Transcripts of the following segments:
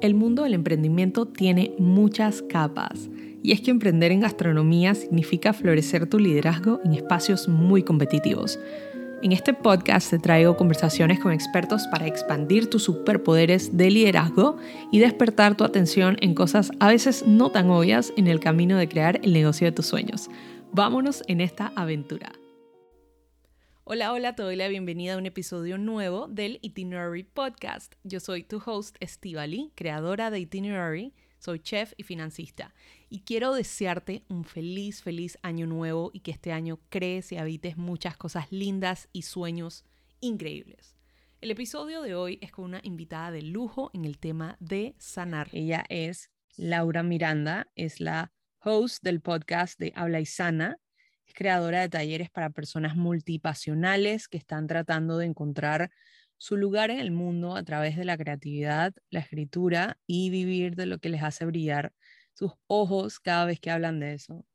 El mundo del emprendimiento tiene muchas capas y es que emprender en gastronomía significa florecer tu liderazgo en espacios muy competitivos. En este podcast te traigo conversaciones con expertos para expandir tus superpoderes de liderazgo y despertar tu atención en cosas a veces no tan obvias en el camino de crear el negocio de tus sueños. Vámonos en esta aventura. Hola, hola, te doy la bienvenida a un episodio nuevo del Itinerary Podcast. Yo soy tu host, Estivali, creadora de Itinerary, soy chef y financista. Y quiero desearte un feliz, feliz año nuevo y que este año crees y habites muchas cosas lindas y sueños increíbles. El episodio de hoy es con una invitada de lujo en el tema de sanar. Ella es Laura Miranda, es la host del podcast de Habla y Sana creadora de talleres para personas multipasionales que están tratando de encontrar su lugar en el mundo a través de la creatividad, la escritura y vivir de lo que les hace brillar sus ojos cada vez que hablan de eso.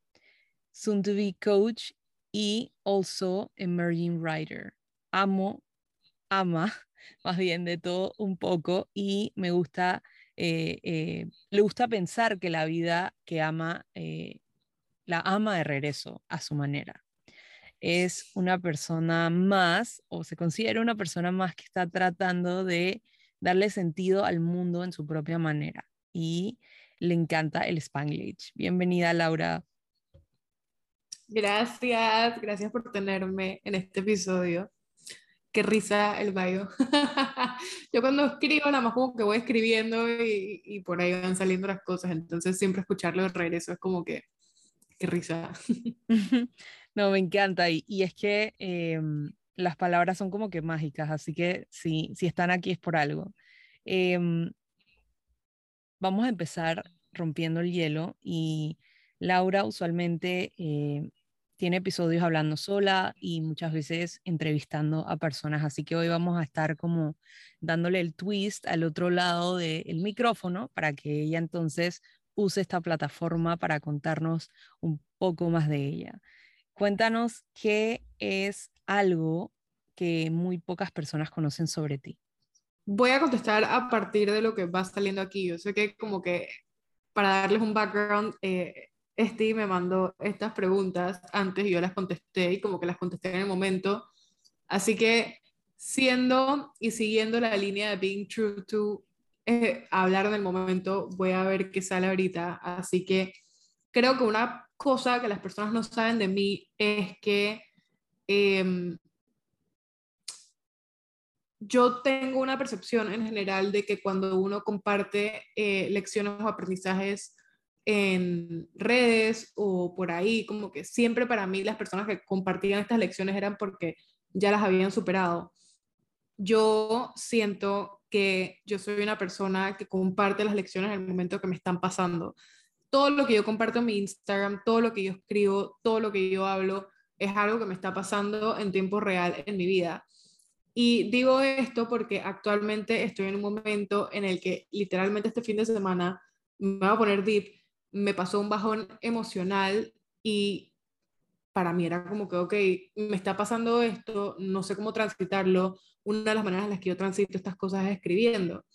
Soon to be coach y also emerging writer. Amo, ama más bien de todo un poco y me gusta, eh, eh, le gusta pensar que la vida que ama eh, la ama de regreso a su manera. Es una persona más, o se considera una persona más que está tratando de darle sentido al mundo en su propia manera. Y le encanta el Spanglish. Bienvenida, Laura. Gracias, gracias por tenerme en este episodio. Qué risa el bayo. Yo cuando escribo, nada más como que voy escribiendo y, y, por ahí van saliendo las cosas, entonces siempre escucharlo de regreso es como que Qué risa. No, me encanta. Y, es que em, las palabras son como que mágicas, así que si, están aquí es por algo. Em, vamos a empezar rompiendo el hielo y Laura usualmente eh, tiene episodios hablando sola y muchas veces entrevistando a personas, así que hoy vamos a estar como dándole el twist al otro lado del micrófono para que ella entonces use esta plataforma para contarnos un poco más de ella. Cuéntanos qué es algo que muy pocas personas conocen sobre ti. Voy a contestar a partir de lo que va saliendo aquí. Yo sé que como que para darles un background, eh, Steve me mandó estas preguntas antes y yo las contesté y como que las contesté en el momento. Así que siendo y siguiendo la línea de being true to eh, hablar en el momento, voy a ver qué sale ahorita. Así que creo que una cosa que las personas no saben de mí es que em, yo tengo una percepción en general de que cuando uno comparte eh, lecciones o aprendizajes en redes o por ahí, como que siempre para mí las personas que compartían estas lecciones eran porque ya las habían superado. Yo siento que yo soy una persona que comparte las lecciones en el momento que me están pasando. Todo lo que yo comparto en mi Instagram, todo lo que yo escribo, todo lo que yo hablo, es algo que me está pasando en tiempo real en mi vida. Y digo esto porque actualmente estoy en un momento en el que literalmente este fin de semana me voy a poner deep, me pasó un bajón emocional y para mí era como que, ok, me está pasando esto, no sé cómo transitarlo. Una de las maneras en las que yo transito estas cosas es escribiendo.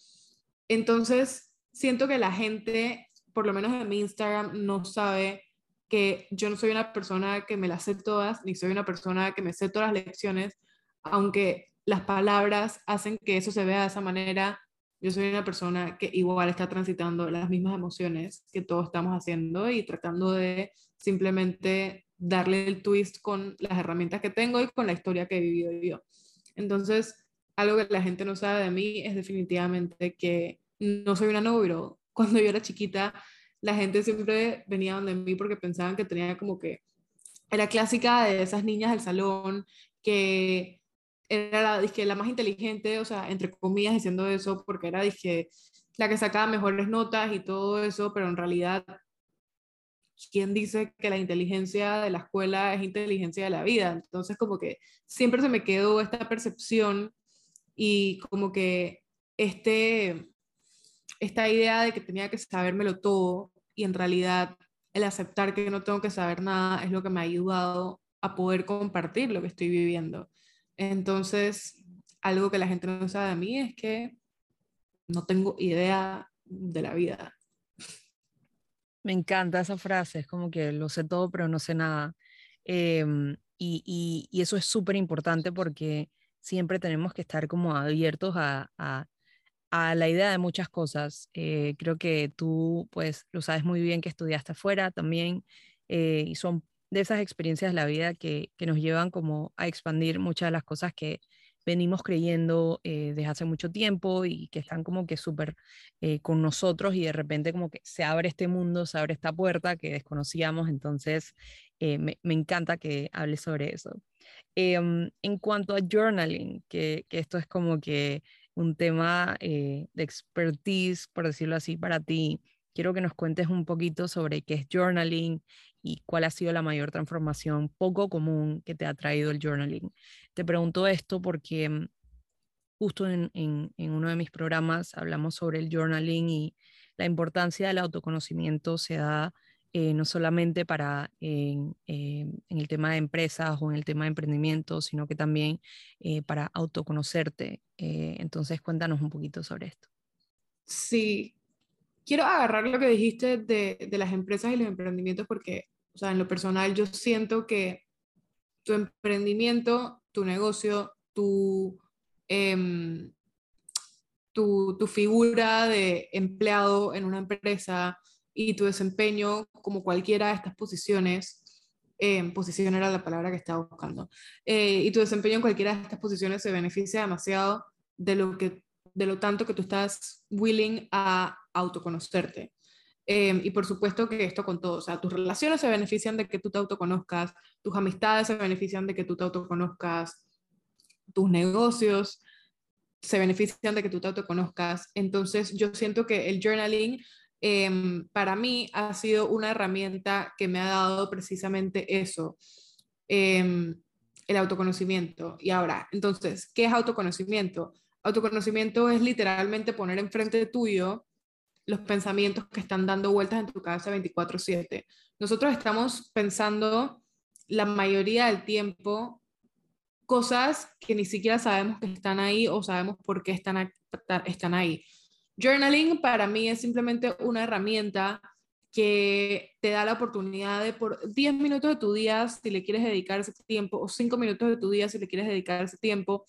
Entonces, siento que la gente, por lo menos en mi Instagram, no sabe que yo no soy una persona que me las sé todas, ni soy una persona que me sé todas las lecciones, aunque las palabras hacen que eso se vea de esa manera. Yo soy una persona que igual está transitando las mismas emociones que todos estamos haciendo y tratando de simplemente darle el twist con las herramientas que tengo y con la historia que he vivido yo. Entonces, algo que la gente no sabe de mí es definitivamente que no soy una novio. Cuando yo era chiquita, la gente siempre venía donde mí porque pensaban que tenía como que era clásica de esas niñas del salón que era la, más inteligente, o sea, entre comillas diciendo eso, porque era la que sacaba mejores notas y todo eso, pero en realidad ¿quién dice que la inteligencia de la escuela es inteligencia de la vida? Entonces como que siempre se me quedó esta percepción y como que este, esta idea de que tenía que sabérmelo todo y en realidad el aceptar que no tengo que saber nada es lo que me ha ayudado a poder compartir lo que estoy viviendo. Entonces, algo que la gente no sabe de mí es que no tengo idea de la vida. Me encanta esa frase, es como que lo sé todo pero no sé nada. Em, y, eso es súper importante porque siempre tenemos que estar como abiertos a, a, a la idea de muchas cosas. Eh, creo que tú pues lo sabes muy bien que estudiaste afuera también eh, y son de esas experiencias de la vida que, que, nos llevan como a expandir muchas de las cosas que venimos creyendo eh, desde hace mucho tiempo y que están como que súper con nosotros y de repente como que se abre este mundo, se abre esta puerta que desconocíamos, entonces me, me, encanta que hables sobre eso. Em, en cuanto a journaling, que, que, esto es como que un tema de expertise, por decirlo así, para ti, quiero que nos cuentes un poquito sobre qué es journaling y cuál ha sido la mayor transformación poco común que te ha traído el journaling. Te pregunto esto porque mm, justo en, uno de mis programas hablamos sobre el journaling y la importancia del autoconocimiento se da eh, no solamente para en, en, el tema de empresas o en el tema de emprendimiento, sino que también eh, para autoconocerte. Eh, entonces, cuéntanos un poquito sobre esto. Sí, quiero agarrar lo que dijiste de, de, las empresas y los emprendimientos porque, o sea, en lo personal yo siento que tu emprendimiento, tu negocio, tu, eh, tu, tu, figura de empleado en una empresa y tu desempeño como cualquiera de estas posiciones, eh, posición era la palabra que estaba buscando, eh, y tu desempeño en cualquiera de estas posiciones se beneficia demasiado de lo que de lo tanto que tú estás willing a autoconocerte. Eh, y por supuesto que esto con todo, o sea, tus relaciones se benefician de que tú te autoconozcas, tus amistades se benefician de que tú te autoconozcas, tus negocios se benefician de que tú te autoconozcas. Entonces, yo siento que el journaling em, para mí ha sido una herramienta que me ha dado precisamente eso, em, el autoconocimiento. Y ahora, entonces, ¿qué es autoconocimiento? Autoconocimiento es literalmente poner enfrente tuyo los pensamientos que están dando vueltas en tu cabeza 24/7. Nosotros estamos pensando la mayoría del tiempo cosas que ni siquiera sabemos que están ahí o sabemos por qué están, están ahí. Journaling para mí es simplemente una herramienta que te da la oportunidad de por 10 minutos de tu día, si le quieres dedicar ese tiempo, o 5 minutos de tu día, si le quieres dedicar ese tiempo,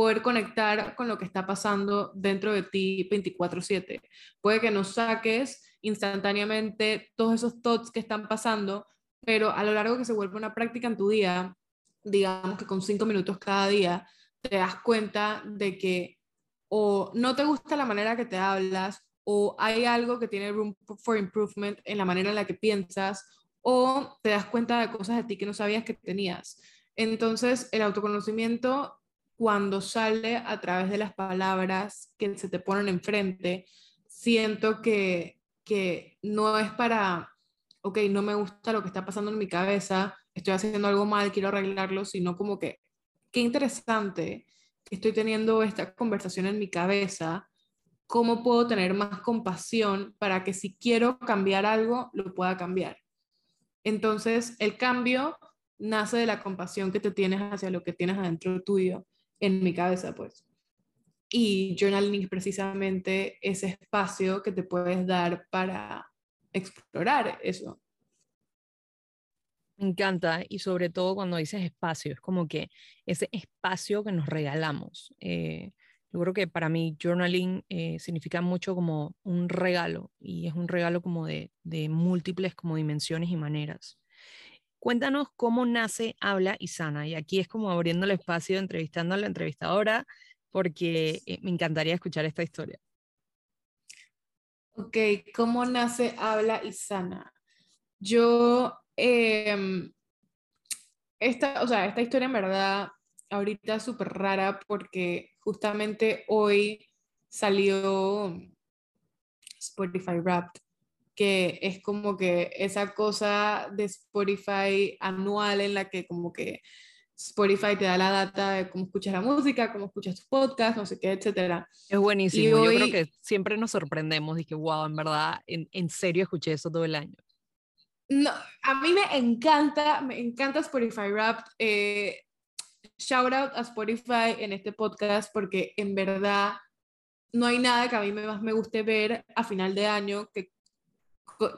poder conectar con lo que está pasando dentro de ti 24/7. Puede que no saques instantáneamente todos esos thoughts que están pasando, pero a lo largo que se vuelve una práctica en tu día, digamos que con cinco minutos cada día, te das cuenta de que o no te gusta la manera que te hablas, o hay algo que tiene room for improvement en la manera en la que piensas, o te das cuenta de cosas de ti que no sabías que tenías. Entonces, el autoconocimiento cuando sale a través de las palabras que se te ponen enfrente, siento que, que no es para, ok, no me gusta lo que está pasando en mi cabeza, estoy haciendo algo mal, quiero arreglarlo, sino como que, qué interesante que estoy teniendo esta conversación en mi cabeza, cómo puedo tener más compasión para que si quiero cambiar algo, lo pueda cambiar. Entonces, el cambio nace de la compasión que te tienes hacia lo que tienes adentro tuyo en mi cabeza, pues. Y journaling es precisamente ese espacio que te puedes dar para explorar eso. Me encanta, y sobre todo cuando dices espacio, es como que ese espacio que nos regalamos. Eh, yo creo que para mí journaling eh, significa mucho como un regalo, y es un regalo como de, de múltiples como dimensiones y maneras. Cuéntanos cómo nace Habla y Sana. Y aquí es como abriendo el espacio, entrevistando a la entrevistadora, porque eh, me encantaría escuchar esta historia. Ok, ¿cómo nace Habla y Sana? Yo, eh, esta, o sea, esta historia en verdad ahorita es súper rara porque justamente hoy salió Spotify Wrapped que es como que esa cosa de Spotify anual en la que como que Spotify te da la data de cómo escuchas la música, cómo escuchas tus podcasts, no sé qué, etcétera. Es buenísimo. Yo creo que siempre nos sorprendemos. Dije, wow, en verdad, en, en, serio escuché eso todo el año. No, a mí me encanta, me encanta Spotify Rap. Eh, shout out a Spotify en este podcast porque en verdad no hay nada que a mí más me guste ver a final de año que,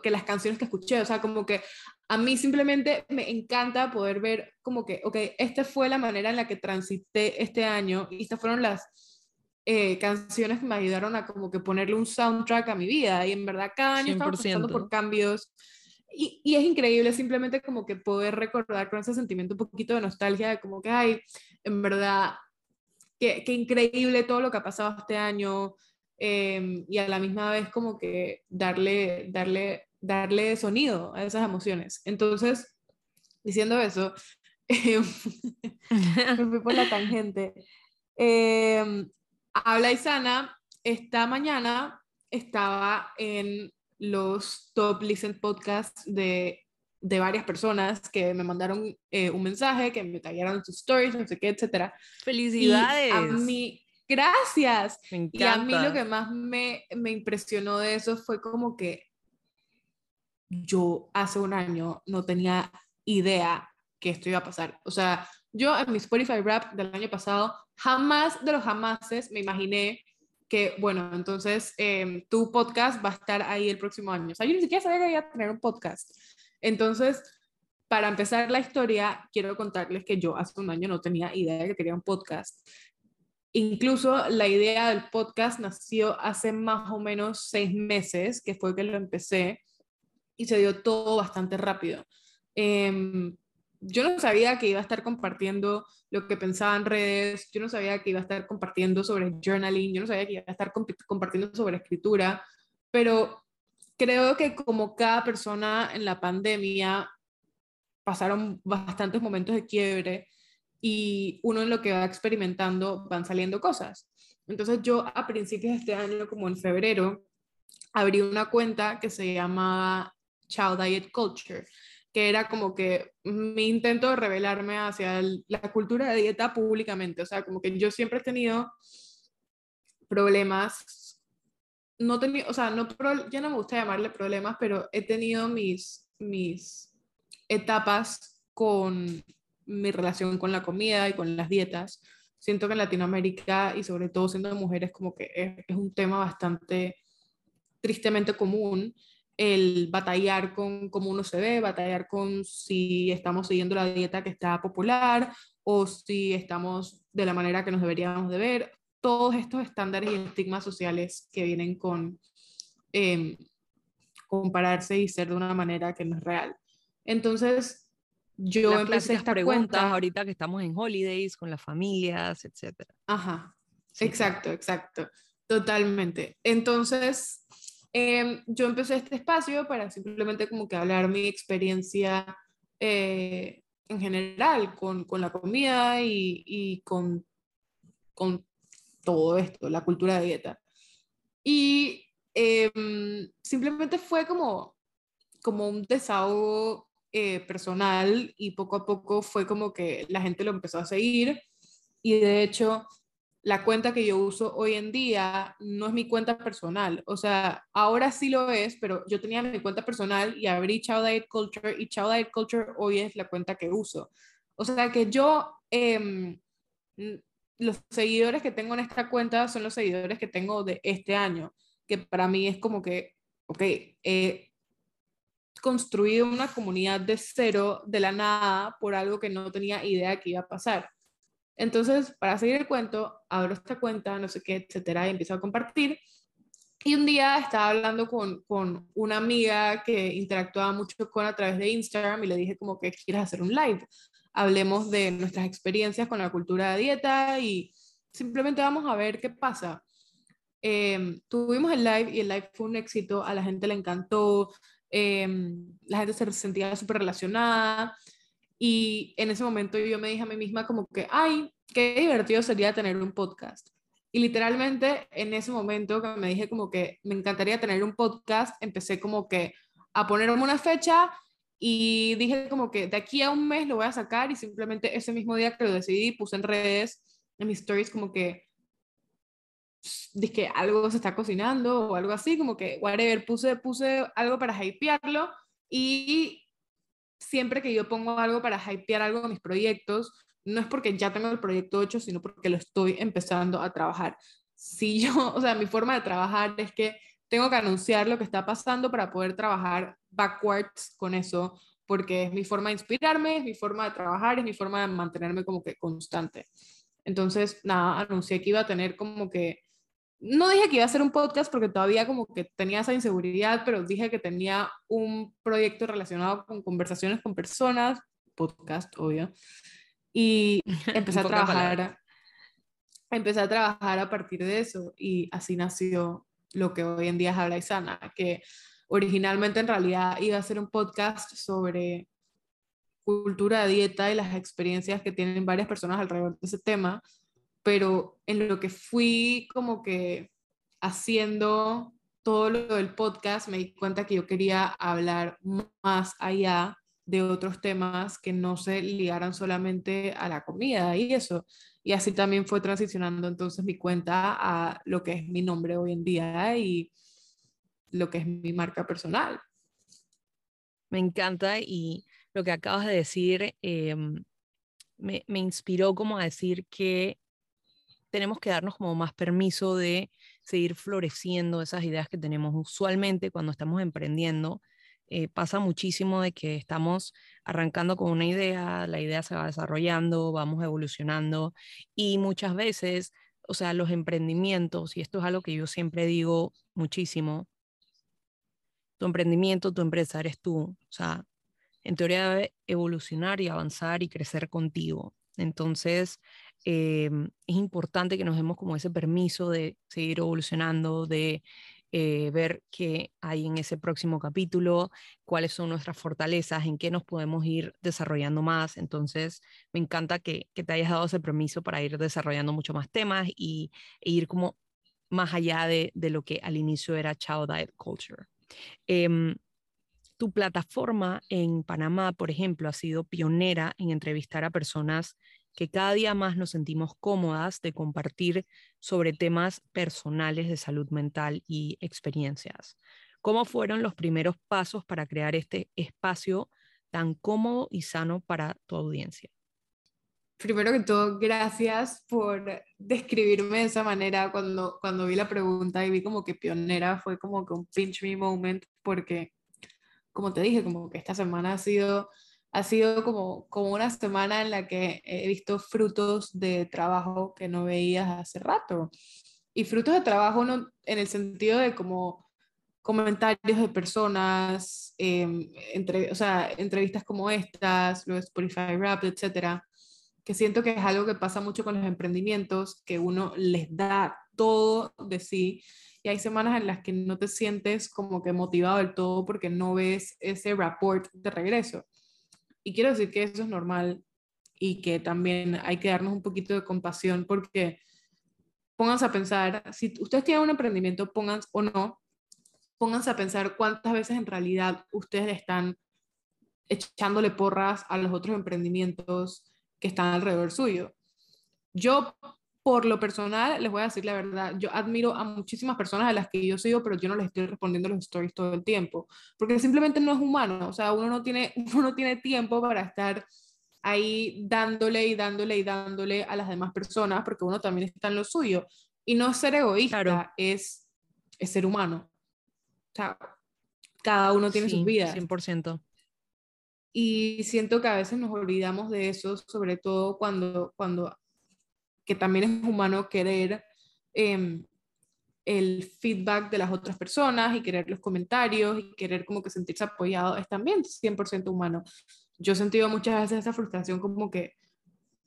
que las canciones que escuché. O sea, como que a mí simplemente me encanta poder ver como que, ok, esta fue la manera en la que transité este año y estas fueron las eh, canciones que me ayudaron a como que ponerle un soundtrack a mi vida. Y en verdad cada año estamos pasando por cambios. Y, y, es increíble simplemente como que poder recordar con ese sentimiento un poquito de nostalgia de como que, ay, en verdad, qué, qué increíble todo lo que ha pasado este año em, y a la misma vez como que darle, darle, darle sonido a esas emociones. Entonces, diciendo eso, me fui por la tangente. Eh, Habla y Sana, esta mañana estaba en los top listen podcasts de, de varias personas que me mandaron eh, un mensaje, que me tallaron sus stories, no sé qué, etcétera. Felicidades. a mí, gracias. y a mí lo que más me, me impresionó de eso fue como que yo hace un año no tenía idea que esto iba a pasar. O sea, yo en mi Spotify Rap del año pasado, jamás de los jamases me imaginé que, bueno, entonces em, tu podcast va a estar ahí el próximo año. O sea, yo ni siquiera sabía que iba a tener un podcast. Entonces, para empezar la historia, quiero contarles que yo hace un año no tenía idea de que quería un podcast. Incluso la idea del podcast nació hace más o menos seis meses, que fue que lo empecé, y se dio todo bastante rápido. Eh, yo no sabía que iba a estar compartiendo lo que pensaba en redes, yo no sabía que iba a estar compartiendo sobre journaling, yo no sabía que iba a estar compartiendo sobre escritura, pero creo que como cada persona en la pandemia pasaron bastantes momentos de quiebre y uno en lo que va experimentando van saliendo cosas. Entonces yo a principios de este año, como en febrero, abrí una cuenta que se llama Child Diet Culture que era como que mi intento de revelarme hacia la cultura de dieta públicamente. O sea, como que yo siempre he tenido problemas, no tenía, o sea, no, ya no me gusta llamarle problemas, pero he tenido mis, mis etapas con mi relación con la comida y con las dietas. Siento que en Latinoamérica y sobre todo siendo mujeres como que es, un tema bastante tristemente común el batallar con cómo uno se ve, batallar con si estamos siguiendo la dieta que está popular o si estamos de la manera que nos deberíamos de ver, todos estos estándares y estigmas sociales que vienen con em, compararse y ser de una manera que no es real. Entonces, yo empecé esta preguntas ahorita que estamos en holidays con las familias, etc. Ajá, exacto, exacto, totalmente. Entonces, Em, yo empecé este espacio para simplemente como que hablar mi experiencia eh, en general con, con, la comida y, y con, con, todo esto, la cultura de dieta. Y em, simplemente fue como, como un desahogo eh, personal y poco a poco fue como que la gente lo empezó a seguir y de hecho la cuenta que yo uso hoy en día no es mi cuenta personal. O sea, ahora sí lo es, pero yo tenía mi cuenta personal y abrí Chao Diet Culture y Chao Diet Culture hoy es la cuenta que uso. O sea que yo, em, los seguidores que tengo en esta cuenta son los seguidores que tengo de este año, que para mí es como que, ok, he construido una comunidad de cero, de la nada, por algo que no tenía idea que iba a pasar. Entonces, para seguir el cuento, abro esta cuenta, no sé qué, etcétera, y empiezo a compartir. Y un día estaba hablando con, con una amiga que interactuaba mucho con a través de Instagram y le dije como que quieres hacer un live. Hablemos de nuestras experiencias con la cultura de dieta y simplemente vamos a ver qué pasa. Em, tuvimos el live y el live fue un éxito, a la gente le encantó, em, la gente se sentía súper relacionada y en ese momento yo me dije a mí misma como que, ay, qué divertido sería tener un podcast. Y literalmente en ese momento que me dije como que me encantaría tener un podcast, empecé como que a ponerme una fecha y dije como que de aquí a un mes lo voy a sacar y simplemente ese mismo día que lo decidí puse en redes, en mis stories como que dije algo se está cocinando o algo así, como que whatever, puse, puse algo para hypearlo y siempre que yo pongo algo para hypear algo de mis proyectos, no es porque ya tengo el proyecto hecho, sino porque lo estoy empezando a trabajar. si yo, o sea, mi forma de trabajar es que tengo que anunciar lo que está pasando para poder trabajar backwards con eso, porque es mi forma de inspirarme, es mi forma de trabajar, es mi forma de mantenerme como que constante. Entonces, nada, anuncié que iba a tener como que, no dije que iba a hacer un podcast porque todavía como que tenía esa inseguridad, pero dije que tenía un proyecto relacionado con conversaciones con personas, podcast, obvio, y empecé a trabajar. Empecé a trabajar a partir de eso y así nació lo que hoy en día es Habla y Sana, que originalmente en realidad iba a ser un podcast sobre cultura de dieta y las experiencias que tienen varias personas alrededor de ese tema, pero en lo que fui como que haciendo todo lo del podcast me di cuenta que yo quería hablar más allá de otros temas que no se ligaran solamente a la comida y eso. Y así también fue transicionando entonces mi cuenta a lo que es mi nombre hoy en día y lo que es mi marca personal. Me encanta y lo que acabas de decir em, me, me inspiró como a decir que tenemos que darnos como más permiso de seguir floreciendo esas ideas que tenemos usualmente cuando estamos emprendiendo. Eh, pasa muchísimo de que estamos arrancando con una idea, la idea se va desarrollando, vamos evolucionando y muchas veces, o sea, los emprendimientos, y esto es algo que yo siempre digo muchísimo, tu emprendimiento, tu empresa eres tú. O sea, en teoría debe evolucionar y avanzar y crecer contigo. Entonces, em, es importante que nos demos como ese permiso de seguir evolucionando, de eh, ver qué hay en ese próximo capítulo, cuáles son nuestras fortalezas, en qué nos podemos ir desarrollando más. Entonces, me encanta que, te hayas dado ese permiso para ir desarrollando mucho más temas y, e ir como más allá de, de lo que al inicio era Child Diet Culture. Em, tu plataforma en Panamá, por ejemplo, ha sido pionera en entrevistar a personas que cada día más nos sentimos cómodas de compartir sobre temas personales de salud mental y experiencias. ¿Cómo fueron los primeros pasos para crear este espacio tan cómodo y sano para tu audiencia? Primero que todo, gracias por describirme de esa manera. Cuando, cuando vi la pregunta y vi como que pionera, fue como que un pinch me moment, porque, como te dije, como que esta semana ha sido ha sido como, como una semana en la que he visto frutos de trabajo que no veías hace rato. Y frutos de trabajo no, en el sentido de como comentarios de personas, em, entre, o sea, entrevistas como estas, los Spotify Rap, etcétera, que siento que es algo que pasa mucho con los emprendimientos, que uno les da todo de sí y hay semanas en las que no te sientes como que motivado del todo porque no ves ese report de regreso. Y quiero decir que eso es normal y que también hay que darnos un poquito de compasión porque pónganse a pensar, si ustedes tienen un emprendimiento, pónganse o no, pónganse a pensar cuántas veces en realidad ustedes están echándole porras a los otros emprendimientos que están alrededor suyo. Yo por lo personal, les voy a decir la verdad, yo admiro a muchísimas personas a las que yo sigo, pero yo no les estoy respondiendo los stories todo el tiempo, porque simplemente no es humano, o sea, uno no tiene, uno no tiene tiempo para estar ahí dándole y dándole y dándole a las demás personas, porque uno también está en lo suyo. Y no ser egoísta es, es ser humano. O sea, cada uno tiene sus vidas. 100%. Y siento que a veces nos olvidamos de eso, sobre todo cuando, cuando que también es humano querer em, el feedback de las otras personas y querer los comentarios y querer como que sentirse apoyado, es también 100% humano. Yo he sentido muchas veces esa frustración como que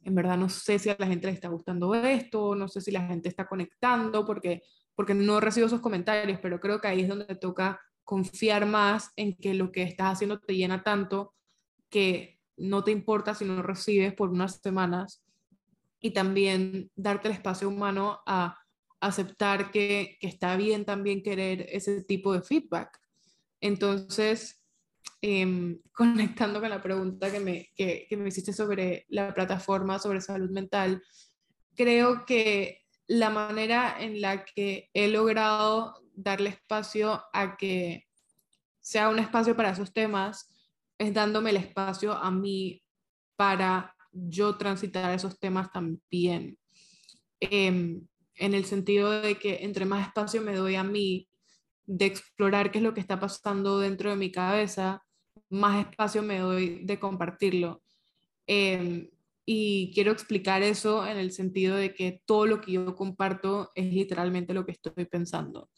en verdad no sé si a la gente le está gustando esto, no sé si la gente está conectando porque, porque no recibo esos comentarios, pero creo que ahí es donde toca confiar más en que lo que estás haciendo te llena tanto que no te importa si no recibes por unas semanas y también darte el espacio humano a aceptar que, que está bien también querer ese tipo de feedback. Entonces, em, conectando con la pregunta que me, que, que me hiciste sobre la plataforma, sobre salud mental, creo que la manera en la que he logrado darle espacio a que sea un espacio para esos temas es dándome el espacio a mí para yo transitar esos temas también. Em, en el sentido de que entre más espacio me doy a mí de explorar qué es lo que está pasando dentro de mi cabeza, más espacio me doy de compartirlo. Em, y quiero explicar eso en el sentido de que todo lo que yo comparto es literalmente lo que estoy pensando.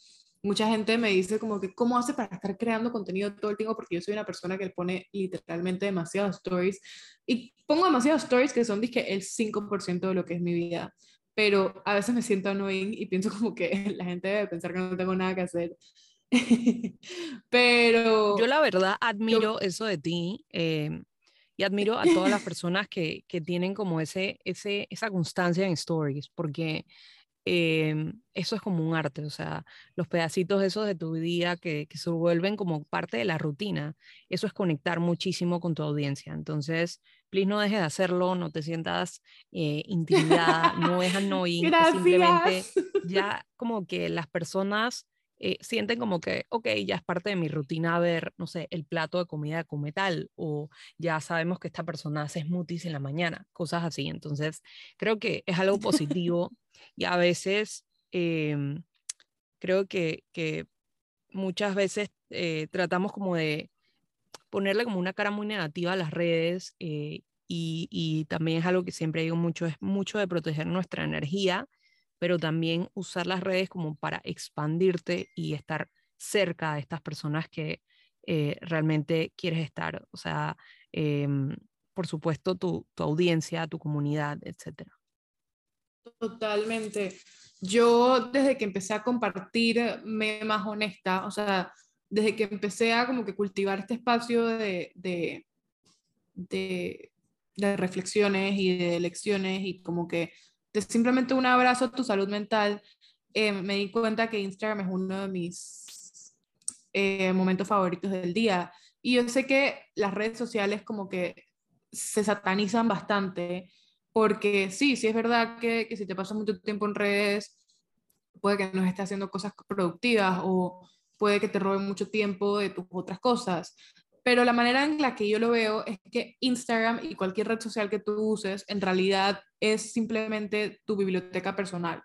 Mucha gente me dice como que, ¿cómo hace para estar creando contenido todo el tiempo? Porque yo soy una persona que pone literalmente demasiados stories y pongo demasiados stories que son dije, el 5% de lo que es mi vida. Pero a veces me siento annoying y pienso como que la gente debe pensar que no tengo nada que hacer. Pero... Yo la verdad admiro eso de ti. Eh, y admiro a todas las personas que, que tienen como ese, ese, esa constancia en stories, porque em, eso es como un arte, o sea, los pedacitos esos de tu día que, que, se vuelven como parte de la rutina, eso es conectar muchísimo con tu audiencia. Entonces, please no dejes de hacerlo, no te sientas eh, intimidada, no es annoying, simplemente ya como que las personas eh, sienten como que, ok, ya es parte de mi rutina ver, no sé, el plato de comida como tal, o ya sabemos que esta persona hace smoothies en la mañana, cosas así. Entonces, creo que es algo positivo y a veces em, creo que, que, muchas veces eh, tratamos como de ponerle como una cara muy negativa a las redes eh, y, y, también es algo que siempre digo mucho, es mucho de proteger nuestra energía pero también usar las redes como para expandirte y estar cerca de estas personas que eh, realmente quieres estar. O sea, em, por supuesto, tu, tu, audiencia, tu comunidad, etc. Totalmente. Yo desde que empecé a compartir me más honesta, o sea, desde que empecé a como que cultivar este espacio de, de, de, de reflexiones y de lecciones y como que simplemente un abrazo a tu salud mental, eh, me di cuenta que Instagram es uno de mis eh, momentos favoritos del día. Y yo sé que las redes sociales como que se satanizan bastante, porque sí, sí es verdad que, que si te pasas mucho tiempo en redes, puede que no estés haciendo cosas productivas o puede que te roben mucho tiempo de tus otras cosas. Pero la manera en la que yo lo veo es que Instagram y cualquier red social que tú uses en realidad es simplemente tu biblioteca personal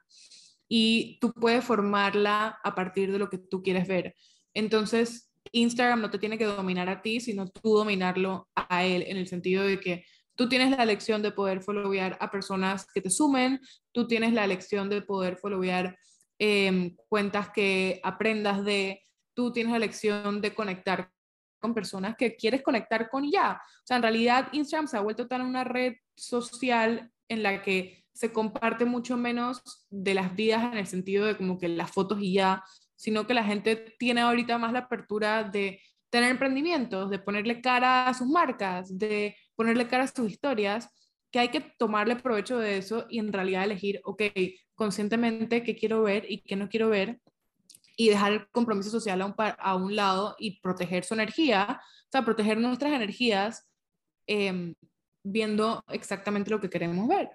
y tú puedes formarla a partir de lo que tú quieres ver. Entonces, Instagram no te tiene que dominar a ti, sino tú dominarlo a él en el sentido de que tú tienes la elección de poder followear a personas que te sumen, tú tienes la elección de poder followear eh, cuentas que aprendas de, tú tienes la elección de conectar con personas que quieres conectar con ya. O sea, en realidad Instagram se ha vuelto tan una red social en la que se comparte mucho menos de las vidas en el sentido de como que las fotos y ya, sino que la gente tiene ahorita más la apertura de tener emprendimientos, de ponerle cara a sus marcas, de ponerle cara a sus historias, que hay que tomarle provecho de eso y en realidad elegir, ok, conscientemente qué quiero ver y qué no quiero ver y dejar el compromiso social a un, lado y proteger su energía, o sea, proteger nuestras energías em, viendo exactamente lo que queremos ver.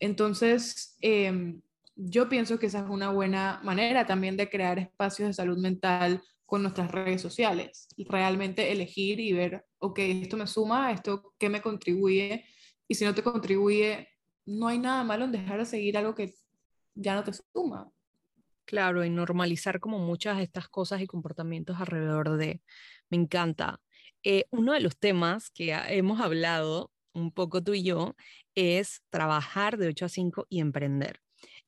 Entonces, em, yo pienso que esa es una buena manera también de crear espacios de salud mental con nuestras redes sociales realmente elegir y ver, ok, esto me suma, esto qué me contribuye y si no te contribuye, no hay nada malo en dejar de seguir algo que ya no te suma. Claro, y normalizar como muchas de estas cosas y comportamientos alrededor de, me encanta. Eh, uno de los temas que hemos hablado un poco tú y yo es trabajar de 8 a 5 y emprender.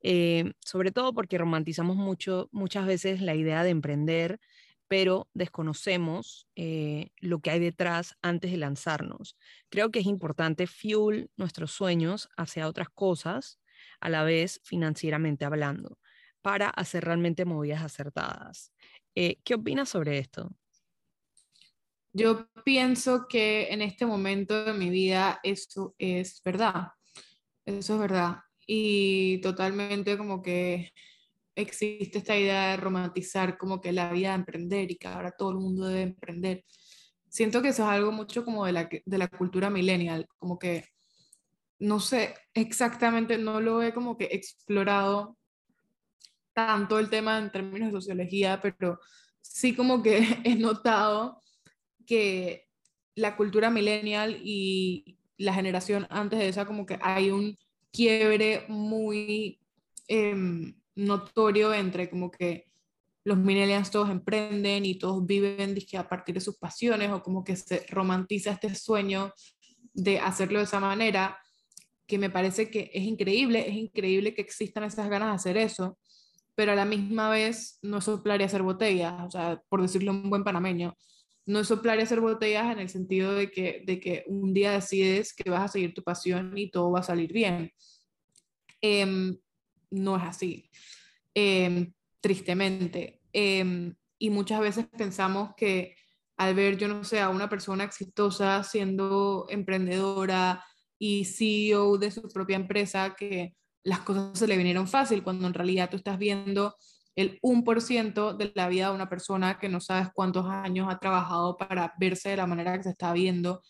Eh, sobre todo porque romantizamos mucho, muchas veces la idea de emprender, pero desconocemos eh, lo que hay detrás antes de lanzarnos. Creo que es importante fuel nuestros sueños hacia otras cosas, a la vez financieramente hablando para hacer realmente movidas acertadas. Eh, ¿Qué opinas sobre esto? Yo pienso que en este momento de mi vida eso es verdad. Eso es verdad. Y totalmente como que existe esta idea de romantizar como que la vida de emprender y que ahora todo el mundo debe emprender. Siento que eso es algo mucho como de la, de la cultura millennial, como que no sé exactamente, no lo he como que explorado tanto el tema en términos de sociología, pero sí como que he notado que la cultura millennial y la generación antes de esa como que hay un quiebre muy em, notorio entre como que los millennials todos emprenden y todos viven a partir de sus pasiones o como que se romantiza este sueño de hacerlo de esa manera, que me parece que es increíble, es increíble que existan esas ganas de hacer eso, pero a la misma vez no es soplar y hacer botellas, o sea, por decirlo un buen panameño, no es soplar y hacer botellas en el sentido de que, de que un día decides que vas a seguir tu pasión y todo va a salir bien. Em, no es así, em, tristemente. Em, y muchas veces pensamos que al ver, yo no sé, a una persona exitosa siendo emprendedora y CEO de su propia empresa, que las cosas se le vinieron fácil, cuando en realidad tú estás viendo el 1% de la vida de una persona que no sabes cuántos años ha trabajado para verse de la manera que se está viendo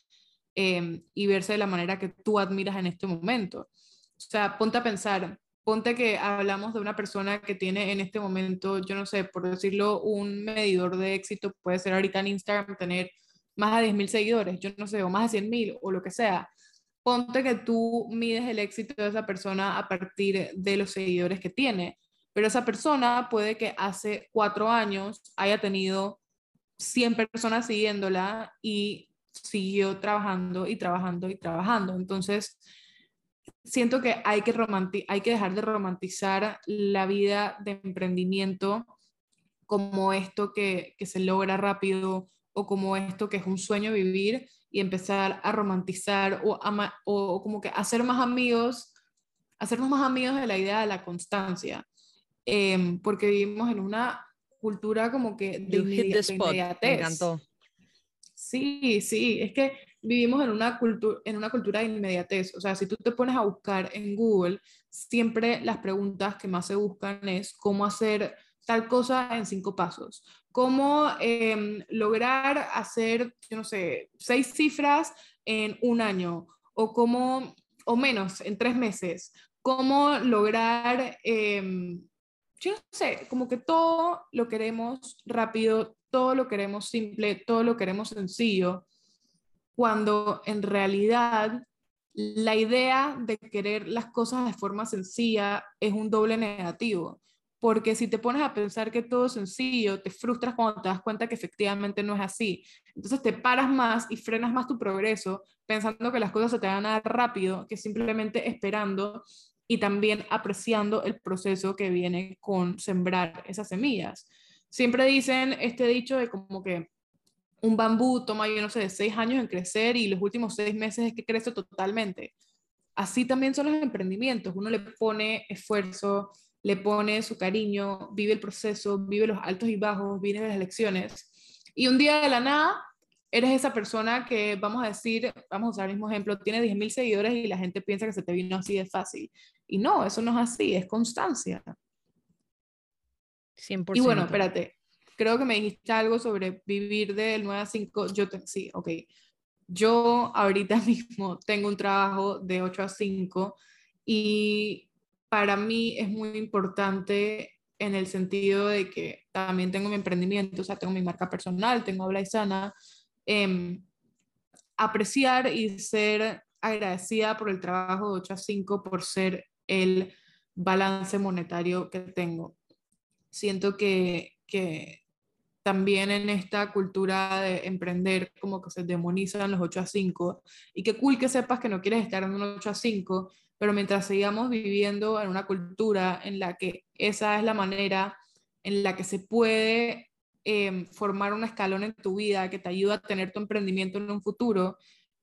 em, y verse de la manera que tú admiras en este momento. O sea, ponte a pensar, ponte que hablamos de una persona que tiene en este momento, yo no sé, por decirlo, un medidor de éxito, puede ser ahorita en Instagram tener más de 10.000 seguidores, yo no sé, o más de 100.000 o lo que sea. Ponte que tú mides el éxito de esa persona a partir de los seguidores que tiene, pero esa persona puede que hace cuatro años haya tenido 100 personas siguiéndola y siguió trabajando y trabajando y trabajando. Entonces, siento que hay que, hay que dejar de romantizar la vida de emprendimiento como esto que, que se logra rápido o como esto que es un sueño vivir y empezar a romantizar o, o como que hacer más amigos, hacernos más amigos de la idea de la constancia, em, porque vivimos en una cultura como que de, inmediatez. Sí, sí, es que vivimos en una, cultura en una cultura de inmediatez. O sea, si tú te pones a buscar en Google, siempre las preguntas que más se buscan es cómo hacer tal cosa en cinco pasos. Cómo em, lograr hacer, yo no sé, seis cifras en un año o cómo, o menos, en tres meses. Cómo lograr, em, yo no sé, como que todo lo queremos rápido, todo lo queremos simple, todo lo queremos sencillo cuando en realidad la idea de querer las cosas de forma sencilla es un doble negativo. Porque si te pones a pensar que todo es sencillo, te frustras cuando te das cuenta que efectivamente no es así. Entonces te paras más y frenas más tu progreso pensando que las cosas se te van a dar rápido que simplemente esperando y también apreciando el proceso que viene con sembrar esas semillas. Siempre dicen este dicho de como que un bambú toma, yo no sé, seis años en crecer y los últimos seis meses es que crece totalmente. Así también son los emprendimientos. Uno le pone esfuerzo, le pone su cariño, vive el proceso, vive los altos y bajos, vive las lecciones. Y un día de la nada, eres esa persona que, vamos a decir, vamos a usar el mismo ejemplo, tiene 10.000 seguidores y la gente piensa que se te vino así de fácil. Y no, eso no es así, es constancia. 100%. Y bueno, espérate, creo que me dijiste algo sobre vivir del 9 a 5. Yo sí, ok. Yo ahorita mismo tengo un trabajo de 8 a 5 y para mí es muy importante en el sentido de que también tengo mi emprendimiento, o sea, tengo mi marca personal, tengo Habla y Sana, em, apreciar y ser agradecida por el trabajo de 8 a 5 por ser el balance monetario que tengo. Siento que, que también en esta cultura de emprender, como que se demonizan los 8 a 5, y qué cool que sepas que no quieres estar en un 8 a 5, pero mientras sigamos viviendo en una cultura en la que esa es la manera en la que se puede em, formar un escalón en tu vida que te ayuda a tener tu emprendimiento en un futuro,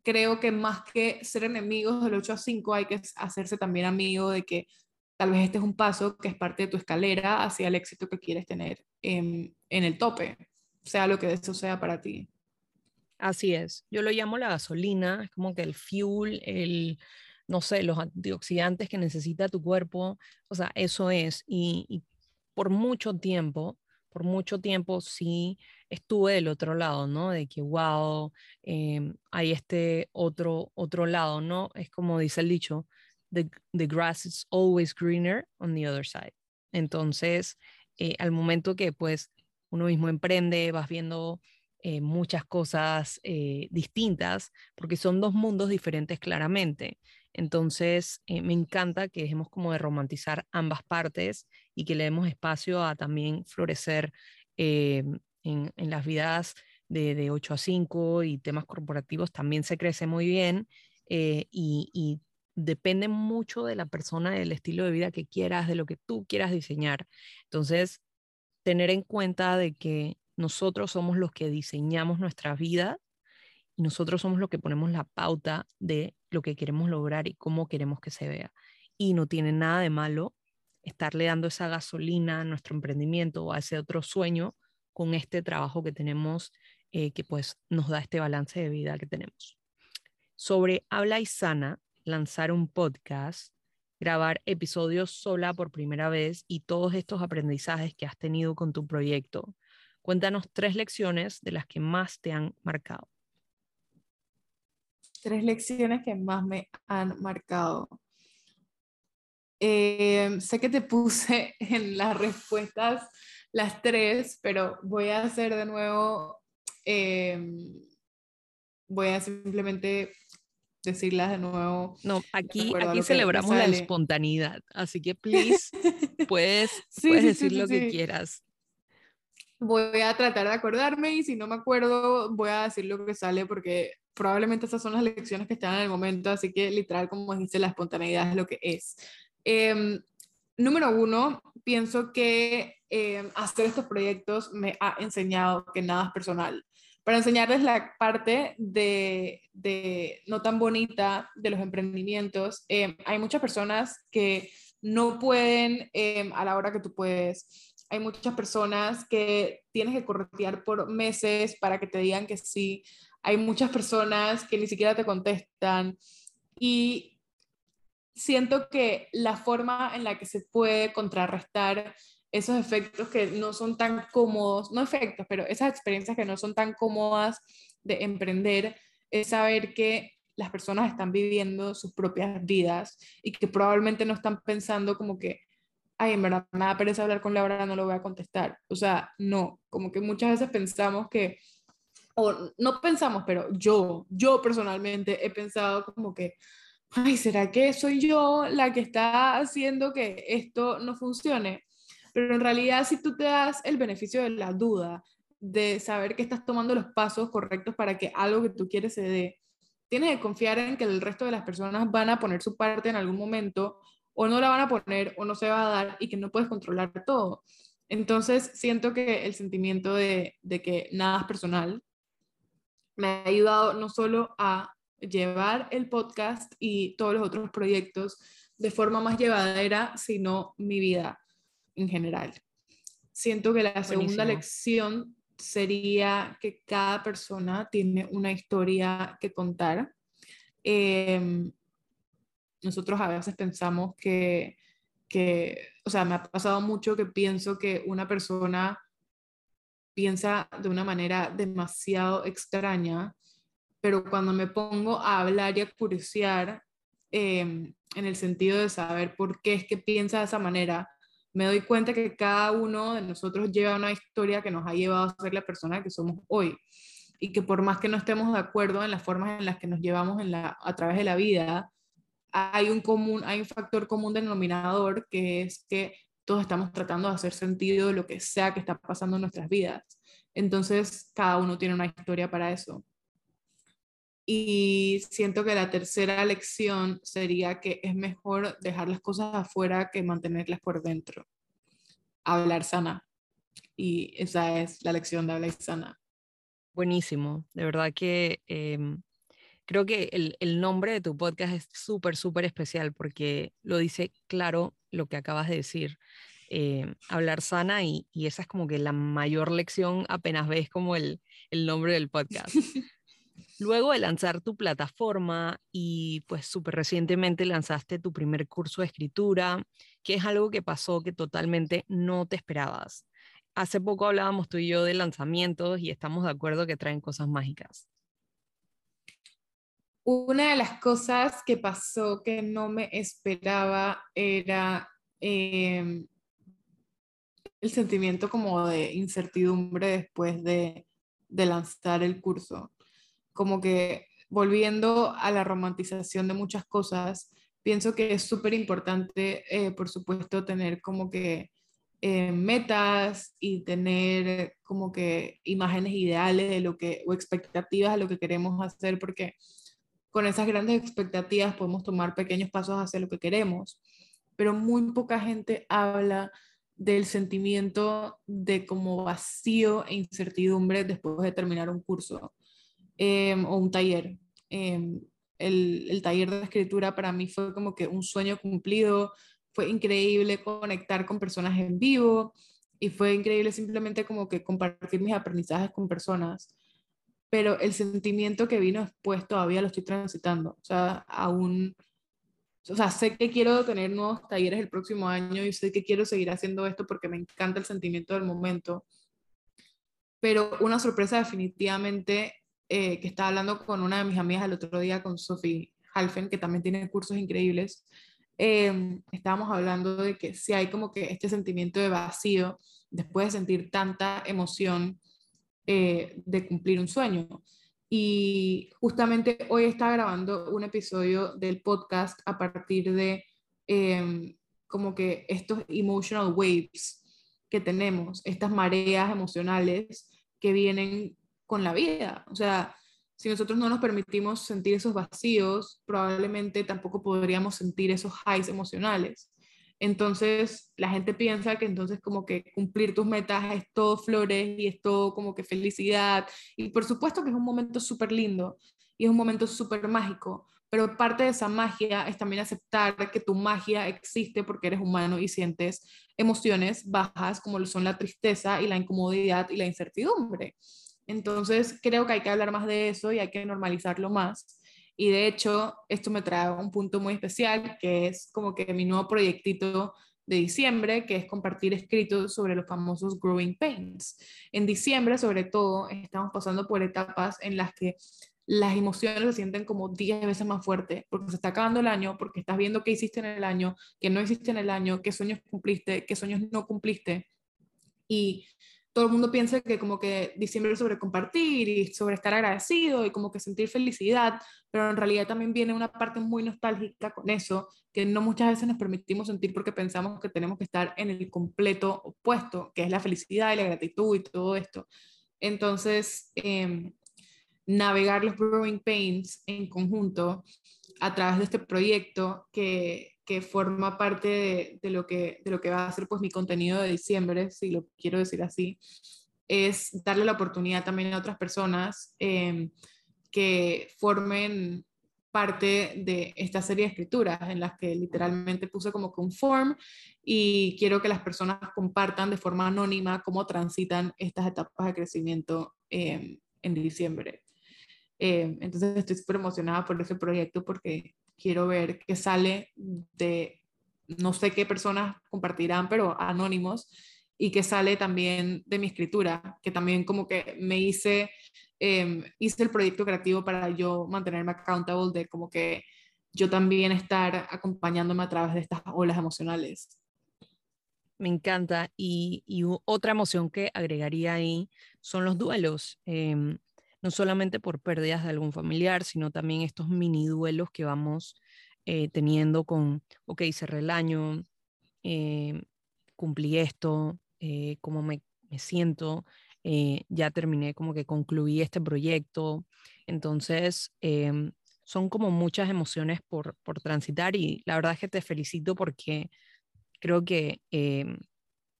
creo que más que ser enemigos del 8 a 5 hay que hacerse también amigo de que tal vez este es un paso que es parte de tu escalera hacia el éxito que quieres tener en, el tope, sea lo que eso sea para ti. Así es, yo lo llamo la gasolina, es como que el fuel, el, no sé, los antioxidantes que necesita tu cuerpo, o sea, eso es. Y, por mucho tiempo, por mucho tiempo sí estuve del otro lado, ¿no? De que, wow, em, hay este otro, otro lado, ¿no? Es como dice el dicho, the, the grass is always greener on the other side. Entonces, eh, al momento que pues uno mismo emprende, vas viendo eh, muchas cosas eh, distintas, porque son dos mundos diferentes claramente. Entonces, eh, me encanta que dejemos como de romantizar ambas partes y que le demos espacio a también florecer eh, en, las vidas de, 8 a 5 y temas corporativos también se crece muy bien y, y, depende mucho de la persona, del estilo de vida que quieras, de lo que tú quieras diseñar. Entonces, tener en cuenta de que nosotros somos los que diseñamos nuestra vida y nosotros somos los que ponemos la pauta de lo que queremos lograr y cómo queremos que se vea. Y no tiene nada de malo estarle dando esa gasolina a nuestro emprendimiento o a ese otro sueño con este trabajo que tenemos eh, que pues nos da este balance de vida que tenemos. Sobre habla y sana, lanzar un podcast, grabar episodios sola por primera vez y todos estos aprendizajes que has tenido con tu proyecto. Cuéntanos tres lecciones de las que más te han marcado tres lecciones que más me han marcado. Eh, sé que te puse en las respuestas las tres, pero voy a hacer de nuevo, eh, voy a simplemente decirlas de nuevo. No, aquí, aquí celebramos la espontaneidad, así que please, puedes, puedes decir lo que quieras. Voy a tratar de acordarme y si no me acuerdo, voy a decir lo que sale porque probablemente esas son las lecciones que están en el momento, así que literal, como dice, la espontaneidad es lo que es. Em, número uno, pienso que em, hacer estos proyectos me ha enseñado que nada es personal. Para enseñarles la parte de, de no tan bonita de los emprendimientos, em, hay muchas personas que no pueden a la hora que tú puedes. Hay muchas personas que tienes que corretear por meses para que te digan que sí hay muchas personas que ni siquiera te contestan y siento que la forma en la que se puede contrarrestar esos efectos que no son tan cómodos, no efectos, pero esas experiencias que no son tan cómodas de emprender, es saber que las personas están viviendo sus propias vidas y que probablemente no están pensando como que, ay, en verdad me da pereza hablar con Laura, no lo voy a contestar. O sea, no, como que muchas veces pensamos que o no pensamos, pero yo, yo personalmente he pensado como que, ay, ¿será que soy yo la que está haciendo que esto no funcione? Pero en realidad si tú te das el beneficio de la duda, de saber que estás tomando los pasos correctos para que algo que tú quieres se dé, tienes que confiar en que el resto de las personas van a poner su parte en algún momento o no la van a poner o no se va a dar y que no puedes controlar todo. Entonces siento que el sentimiento de, de que nada es personal, me ha ayudado no solo a llevar el podcast y todos los otros proyectos de forma más llevadera, sino mi vida en general. Siento que la segunda lección sería que cada persona tiene una historia que contar. Em, nosotros a veces pensamos que, que, o sea, me ha pasado mucho que pienso que una persona piensa de una manera demasiado extraña, pero cuando me pongo a hablar y a curiosear em, en el sentido de saber por qué es que piensa de esa manera, me doy cuenta que cada uno de nosotros lleva una historia que nos ha llevado a ser la persona que somos hoy. Y que por más que no estemos de acuerdo en las formas en las que nos llevamos a través de la vida, hay un, común, hay un factor común denominador que es que todos estamos tratando de hacer sentido lo que sea que está pasando en nuestras vidas. Entonces, cada uno tiene una historia para eso. Y siento que la tercera lección sería que es mejor dejar las cosas afuera que mantenerlas por dentro. Hablar sana. Y esa es la lección de hablar sana. Buenísimo. De verdad que em, creo que el, el, nombre de tu podcast es súper, súper especial porque lo dice claro lo que acabas de decir. Eh, hablar sana y, y, esa es como que la mayor lección apenas ves como el, el nombre del podcast. Luego de lanzar tu plataforma y pues súper recientemente lanzaste tu primer curso de escritura, que es algo que pasó que totalmente no te esperabas. Hace poco hablábamos tú y yo de lanzamientos y estamos de acuerdo que traen cosas mágicas. Una de las cosas que pasó que no me esperaba era em, el sentimiento como de incertidumbre después de, de lanzar el curso. Como que volviendo a la romantización de muchas cosas, pienso que es súper importante, eh, por supuesto, tener como que eh, metas y tener como que imágenes ideales de lo que, o expectativas de lo que queremos hacer, porque con esas grandes expectativas podemos tomar pequeños pasos hacia lo que queremos, pero muy poca gente habla del sentimiento de como vacío e incertidumbre después de terminar un curso em, o un taller. Em, el, el, taller de escritura para mí fue como que un sueño cumplido, fue increíble conectar con personas en vivo y fue increíble simplemente como que compartir mis aprendizajes con personas, pero el sentimiento que vino después todavía lo estoy transitando, o sea, aún, o sea, sé que quiero tener nuevos talleres el próximo año y sé que quiero seguir haciendo esto porque me encanta el sentimiento del momento, pero una sorpresa definitivamente eh, que estaba hablando con una de mis amigas el otro día, con Sophie Halfen, que también tiene cursos increíbles, eh, estábamos hablando de que si hay como que este sentimiento de vacío después de sentir tanta emoción eh, de cumplir un sueño. Y justamente hoy estaba grabando un episodio del podcast a partir de como que estos emotional waves que tenemos, estas mareas emocionales que vienen con la vida. O sea, si nosotros no nos permitimos sentir esos vacíos, probablemente tampoco podríamos sentir esos highs emocionales. Entonces, la gente piensa que entonces como que cumplir tus metas es todo flores y es todo como que felicidad. Y por supuesto que es un momento súper lindo y es un momento súper mágico, pero parte de esa magia es también aceptar que tu magia existe porque eres humano y sientes emociones bajas como lo son la tristeza y la incomodidad y la incertidumbre. Entonces, creo que hay que hablar más de eso y hay que normalizarlo más. Y de hecho, esto me trae un punto muy especial, que es como que mi nuevo proyectito de diciembre, que es compartir escritos sobre los famosos growing pains. En diciembre, sobre todo, estamos pasando por etapas en las que las emociones se sienten como 10 veces más fuertes, porque se está acabando el año, porque estás viendo qué hiciste en el año, qué no hiciste en el año, qué sueños cumpliste, qué sueños no cumpliste. Y todo el mundo piensa que como que diciembre es sobre compartir y sobre estar agradecido y como que sentir felicidad, pero en realidad también viene una parte muy nostálgica con eso, que no muchas veces nos permitimos sentir porque pensamos que tenemos que estar en el completo opuesto, que es la felicidad y la gratitud y todo esto. Entonces, em, navegar los growing pains en conjunto a través de este proyecto que que forma parte de, lo que, de lo que va a ser pues mi contenido de diciembre, si lo quiero decir así, es darle la oportunidad también a otras personas em, que formen parte de esta serie de escrituras en las que literalmente puse como que un form y quiero que las personas compartan de forma anónima cómo transitan estas etapas de crecimiento em, en diciembre. Em, entonces estoy súper emocionada por ese proyecto porque quiero ver qué sale de, no sé qué personas compartirán, pero anónimos, y que sale también de mi escritura, que también como que me hice, em, hice el proyecto creativo para yo mantenerme accountable de como que yo también estar acompañándome a través de estas olas emocionales. Me encanta. Y, y otra emoción que agregaría ahí son los duelos. Eh, no solamente por pérdidas de algún familiar, sino también estos mini duelos que vamos eh, teniendo con, ok, cerré el año, eh, cumplí esto, eh, cómo me, me siento, ya terminé, como que concluí este proyecto. Entonces, em, son como muchas emociones por, por transitar y la verdad es que te felicito porque creo que em,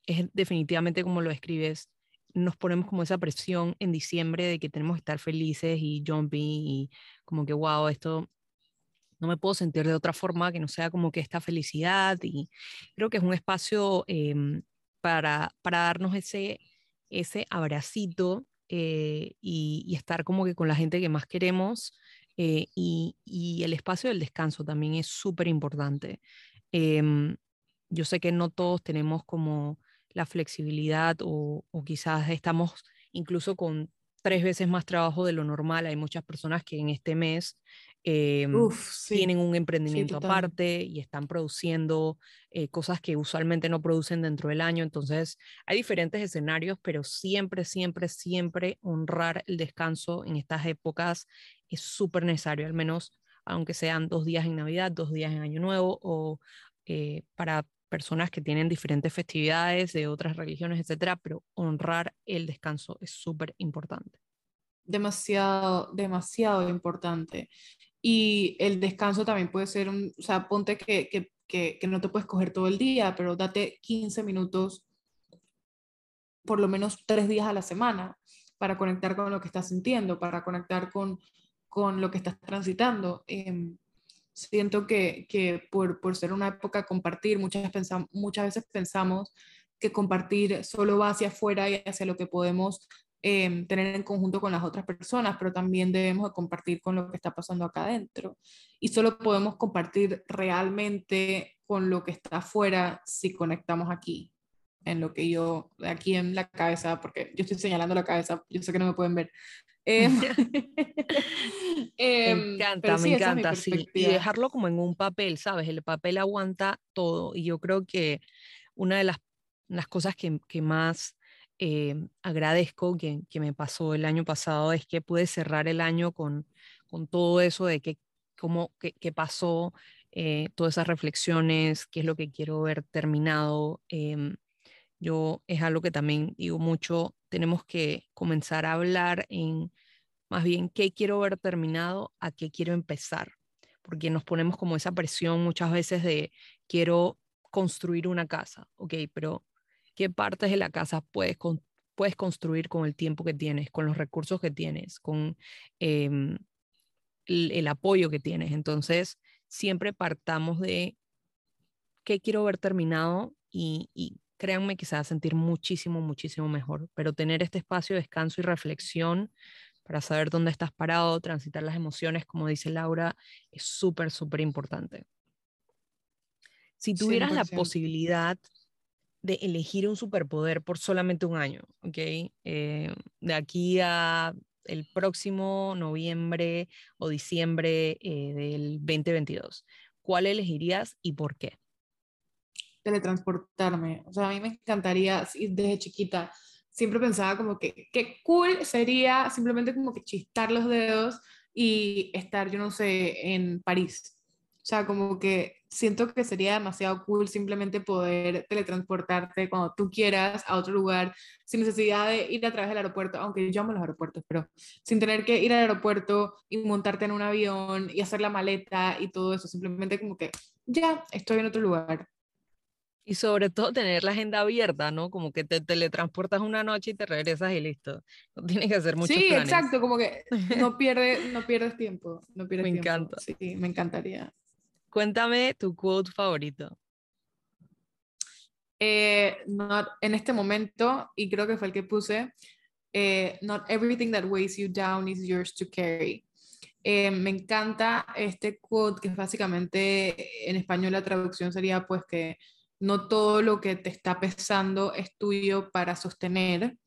es definitivamente como lo escribes, nos ponemos como esa presión en diciembre de que tenemos que estar felices y jumping y como que, wow, esto no me puedo sentir de otra forma que no sea como que esta felicidad y creo que es un espacio em, para, para darnos ese, ese abracito eh, y, estar como que con la gente que más queremos eh, y, y, el espacio del descanso también es súper importante. Em, yo sé que no todos tenemos como la flexibilidad o, quizás estamos incluso con tres veces más trabajo de lo normal. Hay muchas personas que en este mes Em, tienen un emprendimiento aparte y están produciendo eh, cosas que usualmente no producen dentro del año. Entonces, hay diferentes escenarios, pero siempre, siempre, siempre honrar el descanso en estas épocas es súper necesario, al menos aunque sean dos días en Navidad, dos días en Año Nuevo o eh, para personas que tienen diferentes festividades de otras religiones, etcétera, pero honrar el descanso es súper importante. Demasiado, demasiado importante. Y el descanso también puede ser un, o sea, ponte que, que, que, no te puedes coger todo el día, pero date 15 minutos, por lo menos tres días a la semana, para conectar con lo que estás sintiendo, para conectar con, con lo que estás transitando. Em, siento que, que por, por, ser una época compartir, muchas, pensamos, muchas veces pensamos que compartir solo va hacia afuera y hacia lo que podemos Em, tener en conjunto con las otras personas, pero también debemos de compartir con lo que está pasando acá adentro. Y solo podemos compartir realmente con lo que está afuera si conectamos aquí, en lo que yo, aquí en la cabeza, porque yo estoy señalando la cabeza, yo sé que no me pueden ver. Eh, me encanta, me encanta, sí. Y dejarlo como en un papel, ¿sabes? El papel aguanta todo. Y yo creo que una de las, las cosas que, que más eh, agradezco que, que, me pasó el año pasado es que pude cerrar el año con, con todo eso de que, cómo, qué, pasó, eh, todas esas reflexiones, qué es lo que quiero ver terminado. Yo es algo que también digo mucho, tenemos que comenzar a hablar en más bien qué quiero ver terminado a qué quiero empezar, porque nos ponemos como esa presión muchas veces de quiero construir una casa, ok, pero qué partes de la casa puedes, puedes construir con el tiempo que tienes, con los recursos que tienes, con em, el, apoyo que tienes. Entonces, siempre partamos de qué quiero ver terminado y, y créanme que se va a sentir muchísimo, muchísimo mejor. Pero tener este espacio de descanso y reflexión para saber dónde estás parado, transitar las emociones, como dice Laura, es súper, súper importante. Si tuvieras la posibilidad de elegir un superpoder por solamente un año, ¿ok? Eh, de aquí a el próximo noviembre o diciembre eh, del 2022, ¿cuál elegirías y por qué? Teletransportarme. O sea, a mí me encantaría, desde chiquita, siempre pensaba como que qué cool sería simplemente como que chistar los dedos y estar, yo no sé, en París o sea, como que siento que sería demasiado cool simplemente poder teletransportarte cuando tú quieras a otro lugar sin necesidad de ir a través del aeropuerto, aunque yo amo los aeropuertos, pero sin tener que ir al aeropuerto y montarte en un avión y hacer la maleta y todo eso, simplemente como que ya estoy en otro lugar. Y sobre todo tener la agenda abierta, ¿no? Como que te teletransportas una noche y te regresas y listo. No tienes que hacer mucho Sí, exacto, como que no, pierde, no pierdes tiempo. No pierdes me encanta. Sí, me encantaría. Cuéntame tu quote favorito. Eh, en este momento, y creo que fue el que puse, eh, not everything that weighs you down is yours to carry. Eh, me encanta este quote que básicamente en español la traducción sería pues que no todo lo que te está pesando es tuyo para sostener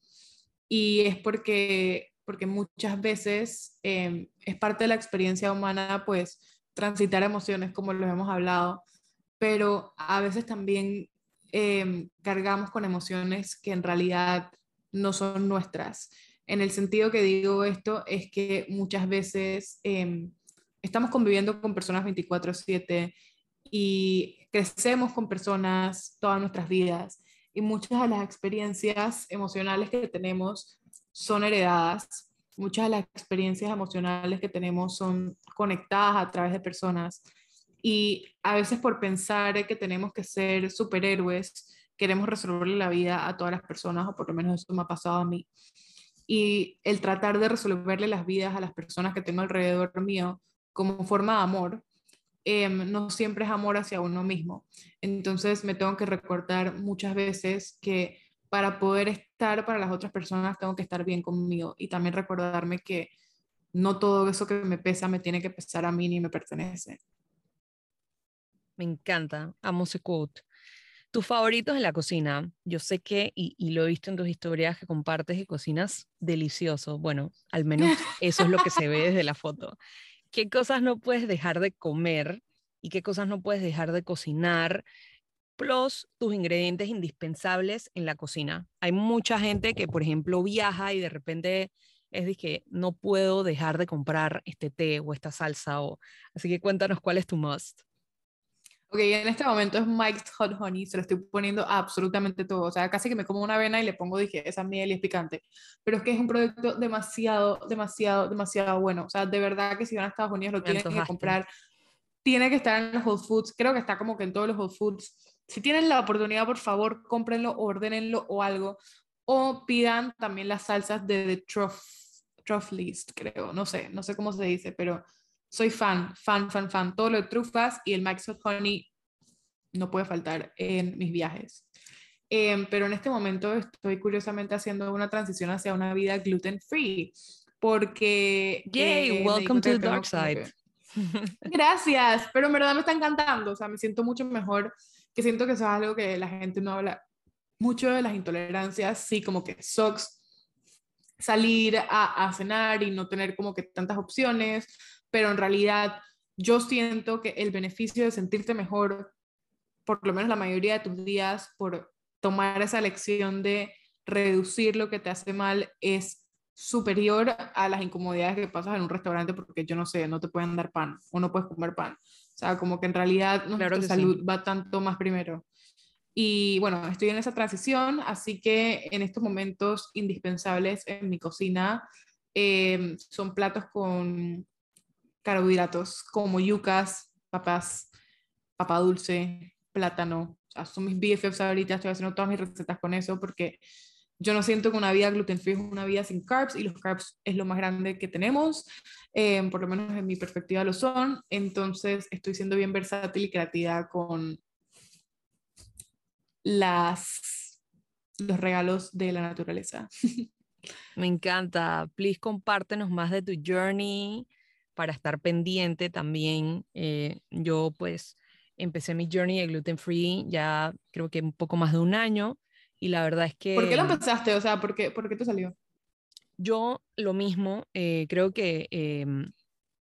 y es porque, porque muchas veces es parte de la experiencia humana pues transitar emociones como lo hemos hablado, pero a veces también em, cargamos con emociones que en realidad no son nuestras. En el sentido que digo esto es que muchas veces em, estamos conviviendo con personas 24/7 y crecemos con personas todas nuestras vidas. Y muchas de las experiencias emocionales que tenemos son heredadas. Muchas de las experiencias emocionales que tenemos son conectadas a través de personas. Y a veces por pensar que tenemos que ser superhéroes, queremos resolverle la vida a todas las personas, o por lo menos eso me ha pasado a mí. Y el tratar de resolverle las vidas a las personas que tengo alrededor mío como forma de amor, em, no siempre es amor hacia uno mismo. Entonces me tengo que recordar muchas veces que para poder estar para las otras personas tengo que estar bien conmigo y también recordarme que no todo eso que me pesa me tiene que pesar a mí ni me pertenece. Me encanta, amo ese quote. Tus favoritos en la cocina. Yo sé que, y, y, lo he visto en tus historias que compartes y cocinas delicioso. Bueno, al menos eso es lo que se ve desde la foto. ¿Qué cosas no puedes dejar de comer y qué cosas no puedes dejar de cocinar? Plus tus ingredientes indispensables en la cocina. Hay mucha gente que, por ejemplo, viaja y de repente es de que no puedo dejar de comprar este té o esta salsa. O... Así que cuéntanos cuál es tu must. Ok, en este momento es Mike's Hot Honey, se lo estoy poniendo absolutamente todo, o sea, casi que me como una avena y le pongo, dije, esa miel y es picante, pero es que es un producto demasiado, demasiado, demasiado bueno, o sea, de verdad que si van a Estados Unidos lo tienen que comprar, tiene que estar en los Whole Foods, creo que está como que en todos los Whole Foods, si tienen la oportunidad, por favor, cómprenlo, ordenenlo o algo, o pidan también las salsas de The Truff, Truff List, creo, no sé, no sé cómo se dice, pero soy fan, fan, fan, fan. Todo lo de trufas y el Microsoft Honey no puede faltar en mis viajes. Em, pero en este momento estoy curiosamente haciendo una transición hacia una vida gluten free porque yay eh, welcome to the dark side gracias pero en verdad me está encantando o sea me siento mucho mejor que siento que eso es algo que la gente no habla mucho de las intolerancias sí como que socks salir a, a cenar y no tener como que tantas opciones pero en realidad yo siento que el beneficio de sentirte mejor, por lo menos la mayoría de tus días, por tomar esa lección de reducir lo que te hace mal, es superior a las incomodidades que pasas en un restaurante porque yo no sé, no te pueden dar pan o no puedes comer pan. O sea, como que en realidad nuestra salud va tanto más primero. Y bueno, estoy en esa transición, así que en estos momentos indispensables en mi cocina eh, son platos con carbohidratos como yucas, papas, papa dulce, plátano. O sea, son mis BFFs ahorita, estoy haciendo todas mis recetas con eso porque yo no siento que una vida gluten free es una vida sin carbs y los carbs es lo más grande que tenemos, eh, por lo menos en mi perspectiva lo son. Entonces estoy siendo bien versátil y creativa con las, los regalos de la naturaleza. Me encanta. Please compártenos más de tu journey para estar pendiente también. Eh, yo pues empecé mi journey de gluten free ya creo que un poco más de un año y la verdad es que... ¿Por qué lo empezaste? O sea, ¿por qué, por qué te salió? Yo lo mismo, eh, creo que em,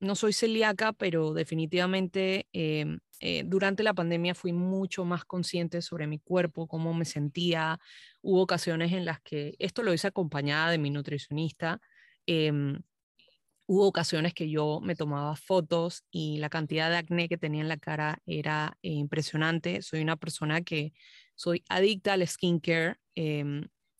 no soy celíaca, pero definitivamente em, eh, durante la pandemia fui mucho más consciente sobre mi cuerpo, cómo me sentía. Hubo ocasiones en las que esto lo hice acompañada de mi nutricionista. Em, Hubo ocasiones que yo me tomaba fotos y la cantidad de acné que tenía en la cara era eh, impresionante. Soy una persona que soy adicta al skincare. Eh,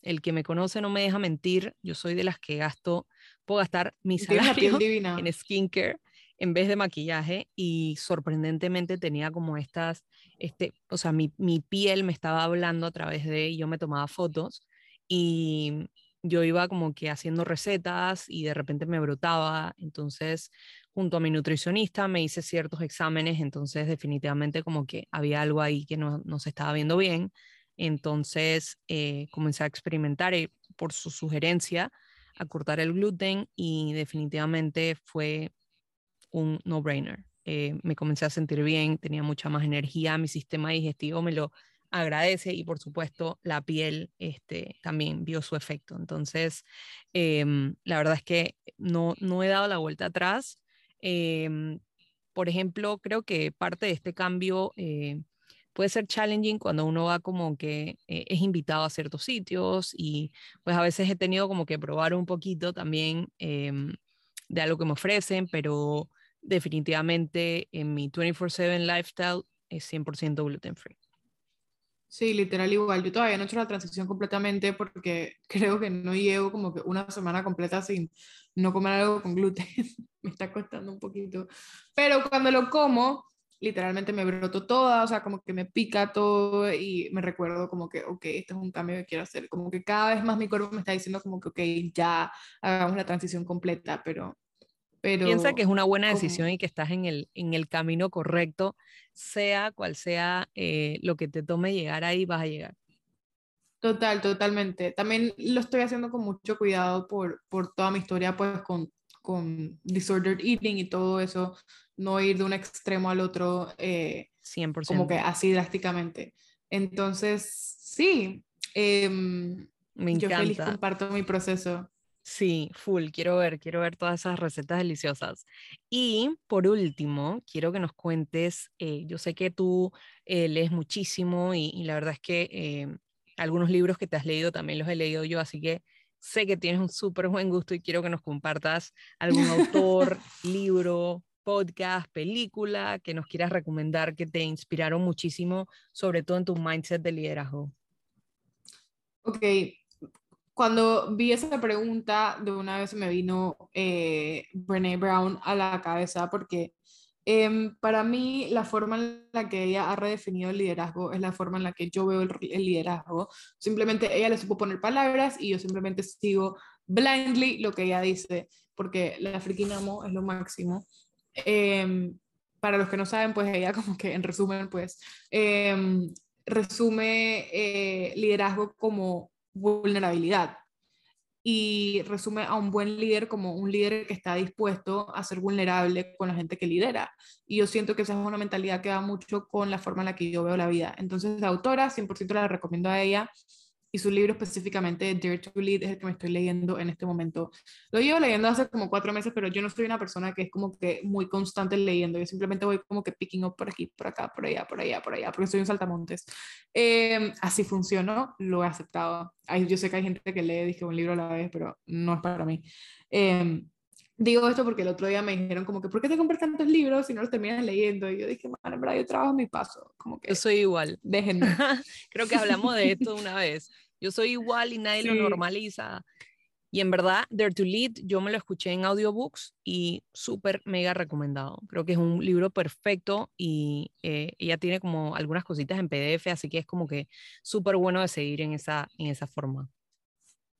el que me conoce no me deja mentir. Yo soy de las que gasto, puedo gastar mi salario en skincare en vez de maquillaje y sorprendentemente tenía como estas, este, o sea, mi, mi piel me estaba hablando a través de, yo me tomaba fotos y yo iba como que haciendo recetas y de repente me brotaba, entonces junto a mi nutricionista me hice ciertos exámenes, entonces definitivamente como que había algo ahí que no, no se estaba viendo bien, entonces eh, comencé a experimentar eh, por su sugerencia a cortar el gluten y definitivamente fue un no-brainer. Eh, me comencé a sentir bien, tenía mucha más energía, mi sistema digestivo me lo agradece y por supuesto la piel este, también vio su efecto. Entonces, em, la verdad es que no, no he dado la vuelta atrás. Em, por ejemplo, creo que parte de este cambio eh, puede ser challenging cuando uno va como que eh, es invitado a ciertos sitios y pues a veces he tenido como que probar un poquito también em, de algo que me ofrecen, pero definitivamente en mi 24/7 lifestyle es 100% gluten free. Sí, literal igual. Yo todavía no he hecho la transición completamente porque creo que no llevo como que una semana completa sin no comer algo con gluten. me está costando un poquito. Pero cuando lo como, literalmente me broto toda, o sea, como que me pica todo y me recuerdo como que, ok, este es un cambio que quiero hacer. Como que cada vez más mi cuerpo me está diciendo como que, ok, ya hagamos la transición completa, pero Piensa que es una buena decisión y que estás en el, en el camino correcto, sea cual sea eh, lo que te tome llegar ahí, vas a llegar. Total, totalmente. También lo estoy haciendo con mucho cuidado por, por toda mi historia, pues con, con disordered eating y todo eso, no ir de un extremo al otro, eh, 100%. como que así drásticamente. Entonces, sí, em, Me encanta. yo feliz comparto mi proceso. Sí, full, quiero ver, quiero ver todas esas recetas deliciosas. Y por último, quiero que nos cuentes, eh, yo sé que tú eh, lees muchísimo y, la verdad es que eh, algunos libros que te has leído también los he leído yo, así que sé que tienes un súper buen gusto y quiero que nos compartas algún autor, libro, podcast, película que nos quieras recomendar que te inspiraron muchísimo, sobre todo en tu mindset de liderazgo. Ok, cuando vi esa pregunta, de una vez me vino eh, Brené Brown a la cabeza porque em, para mí la forma en la que ella ha redefinido el liderazgo es la forma en la que yo veo el, liderazgo. Simplemente ella le supo poner palabras y yo simplemente sigo blindly lo que ella dice, porque la frikinamo es lo máximo. Em, para los que no saben, pues ella como que en resumen, pues em, resume eh, liderazgo como vulnerabilidad y resume a un buen líder como un líder que está dispuesto a ser vulnerable con la gente que lidera. Y yo siento que esa es una mentalidad que va mucho con la forma en la que yo veo la vida. Entonces, la autora, 100% la recomiendo a ella y su libro específicamente, Dare to Lead, es el que me estoy leyendo en este momento. Lo llevo leyendo hace como cuatro meses, pero yo no soy una persona que es como que muy constante leyendo. Yo simplemente voy como que picking up por aquí, por acá, por allá, por allá, por allá, porque soy un saltamontes. Eh, así funcionó, lo he aceptado. yo sé que hay gente que lee, dije, un libro a la vez, pero no es para mí. Eh, digo esto porque el otro día me dijeron como que, ¿por qué te compras tantos libros si no los terminas leyendo? Y yo dije, man, en verdad, yo trabajo mi paso. Como que, yo soy igual. Déjenme. Creo que hablamos de esto una vez. Yo soy igual y nadie lo normaliza. Y en verdad, Dare to Lead, yo me lo escuché en audiobooks y súper mega recomendado. Creo que es un libro perfecto y eh, ella tiene como algunas cositas en PDF, así que es como que súper bueno de seguir en esa, en esa forma.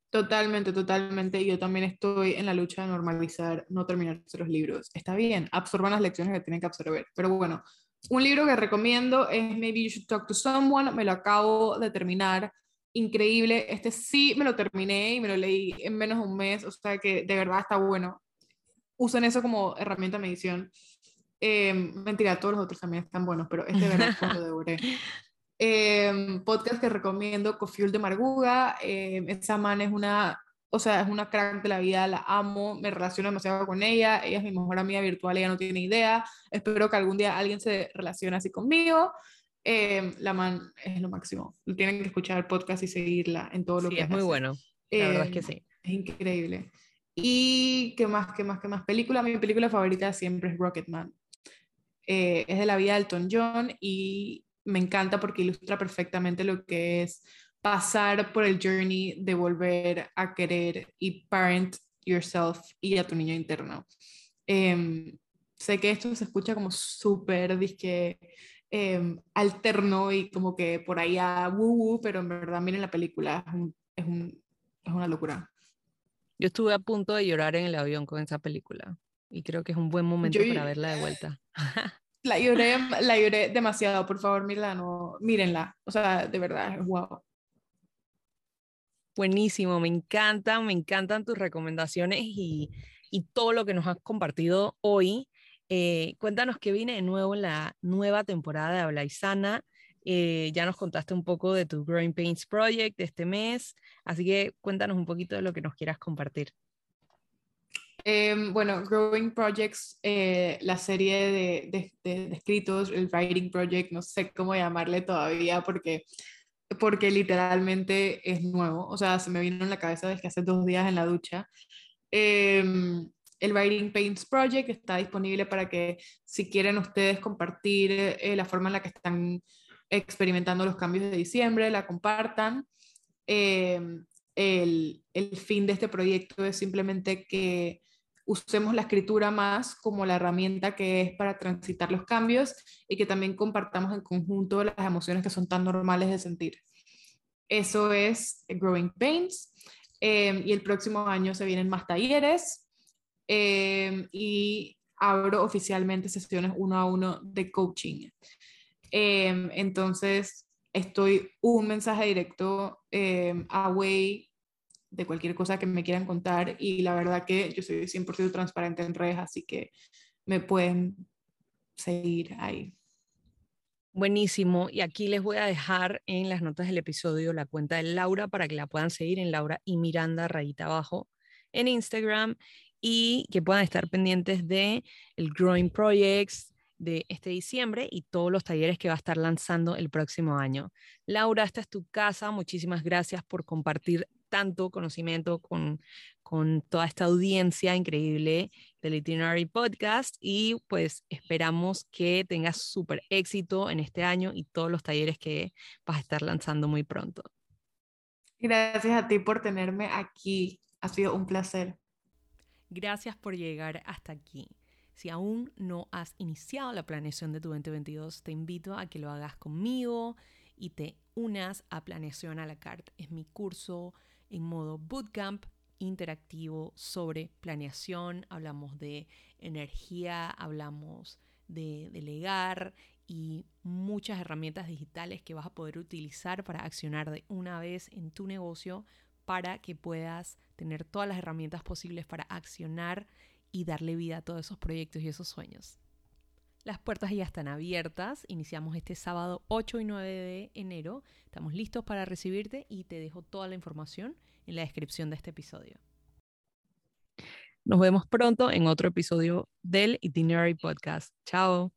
Totalmente, totalmente. Yo también estoy en la lucha de normalizar, no terminar los libros. Está bien, absorban las lecciones que tienen que absorber. Pero bueno, un libro que recomiendo es Maybe You Should Talk to Someone. Me lo acabo de terminar increíble. Este sí me lo terminé y me lo leí en menos de un mes, o sea que de verdad está bueno. Usen eso como herramienta de medición. Eh, mentira, todos los otros también están buenos, pero este de verdad lo devoré. Eh, podcast que recomiendo, Cofiul de Marguga. Eh, esa man es una, o sea, es una crack de la vida, la amo, me relaciono demasiado con ella. Ella es mi mejor amiga virtual, ella no tiene idea. Espero que algún día alguien se relacione así conmigo. Eh, la man es lo máximo. Tienen que escuchar el podcast y seguirla en todo lo que es muy bueno. La verdad es que sí. Es increíble. Y qué más, qué más, qué más. Película, mi película favorita siempre es Rocketman. Eh, es de la vida de Elton John y me encanta porque ilustra perfectamente lo que es pasar por el journey de volver a querer y parent yourself y a tu niño interno. Em, sé que esto se escucha como súper disque Em, alterno y como que por ahí a woo, pero en verdad miren la película, es, es, una locura. Yo estuve a punto de llorar en el avión con esa película y creo que es un buen momento para verla de vuelta. La lloré, la lloré demasiado, por favor, mírenla, no, mírenla, o sea, de verdad, wow. Buenísimo, me encantan, me encantan tus recomendaciones y, y todo lo que nos has compartido hoy. Eh, cuéntanos qué viene de nuevo en la nueva temporada de Habla Sana. Eh, ya nos contaste un poco de tu Growing Pains Project de este mes, así que cuéntanos un poquito de lo que nos quieras compartir. Em, bueno, Growing Projects, eh, la serie de, de, escritos, el Writing Project, no sé cómo llamarle todavía porque, porque literalmente es nuevo. O sea, se me vino en la cabeza desde hace dos días en la ducha. Em, el Writing Paints Project está disponible para que si quieren ustedes compartir eh, la forma en la que están experimentando los cambios de diciembre, la compartan. Em, el, el, fin de este proyecto es simplemente que usemos la escritura más como la herramienta que es para transitar los cambios y que también compartamos en conjunto las emociones que son tan normales de sentir. Eso es Growing Pains. Em, y el próximo año se vienen más talleres, Em, y abro oficialmente sesiones uno a uno de coaching. Em, entonces, estoy un mensaje directo away de cualquier cosa que me quieran contar y la verdad que yo soy 100% transparente en redes, así que me pueden seguir ahí. Buenísimo. Y aquí les voy a dejar en las notas del episodio la cuenta de Laura para que la puedan seguir en Laura y Miranda rayita abajo en Instagram y que puedan estar pendientes de el Growing Projects de este diciembre y todos los talleres que va a estar lanzando el próximo año. Laura, esta es tu casa. Muchísimas gracias por compartir tanto conocimiento con, con toda esta audiencia increíble del Itinerary Podcast y pues esperamos que tengas súper éxito en este año y todos los talleres que vas a estar lanzando muy pronto. Gracias a ti por tenerme aquí. Ha sido un placer. Gracias por llegar hasta aquí. Si aún no has iniciado la planeación de tu 2022, te invito a que lo hagas conmigo y te unas a Planeación a la Carte. Es mi curso en modo bootcamp interactivo sobre planeación. Hablamos de energía, hablamos de delegar y muchas herramientas digitales que vas a poder utilizar para accionar de una vez en tu negocio para que puedas tener todas las herramientas posibles para accionar y darle vida a todos esos proyectos y esos sueños. Las puertas ya están abiertas. Iniciamos este sábado 8 y 9 de enero. Estamos listos para recibirte y te dejo toda la información en la descripción de este episodio. Nos vemos pronto en otro episodio del Itinerary Podcast. Chao.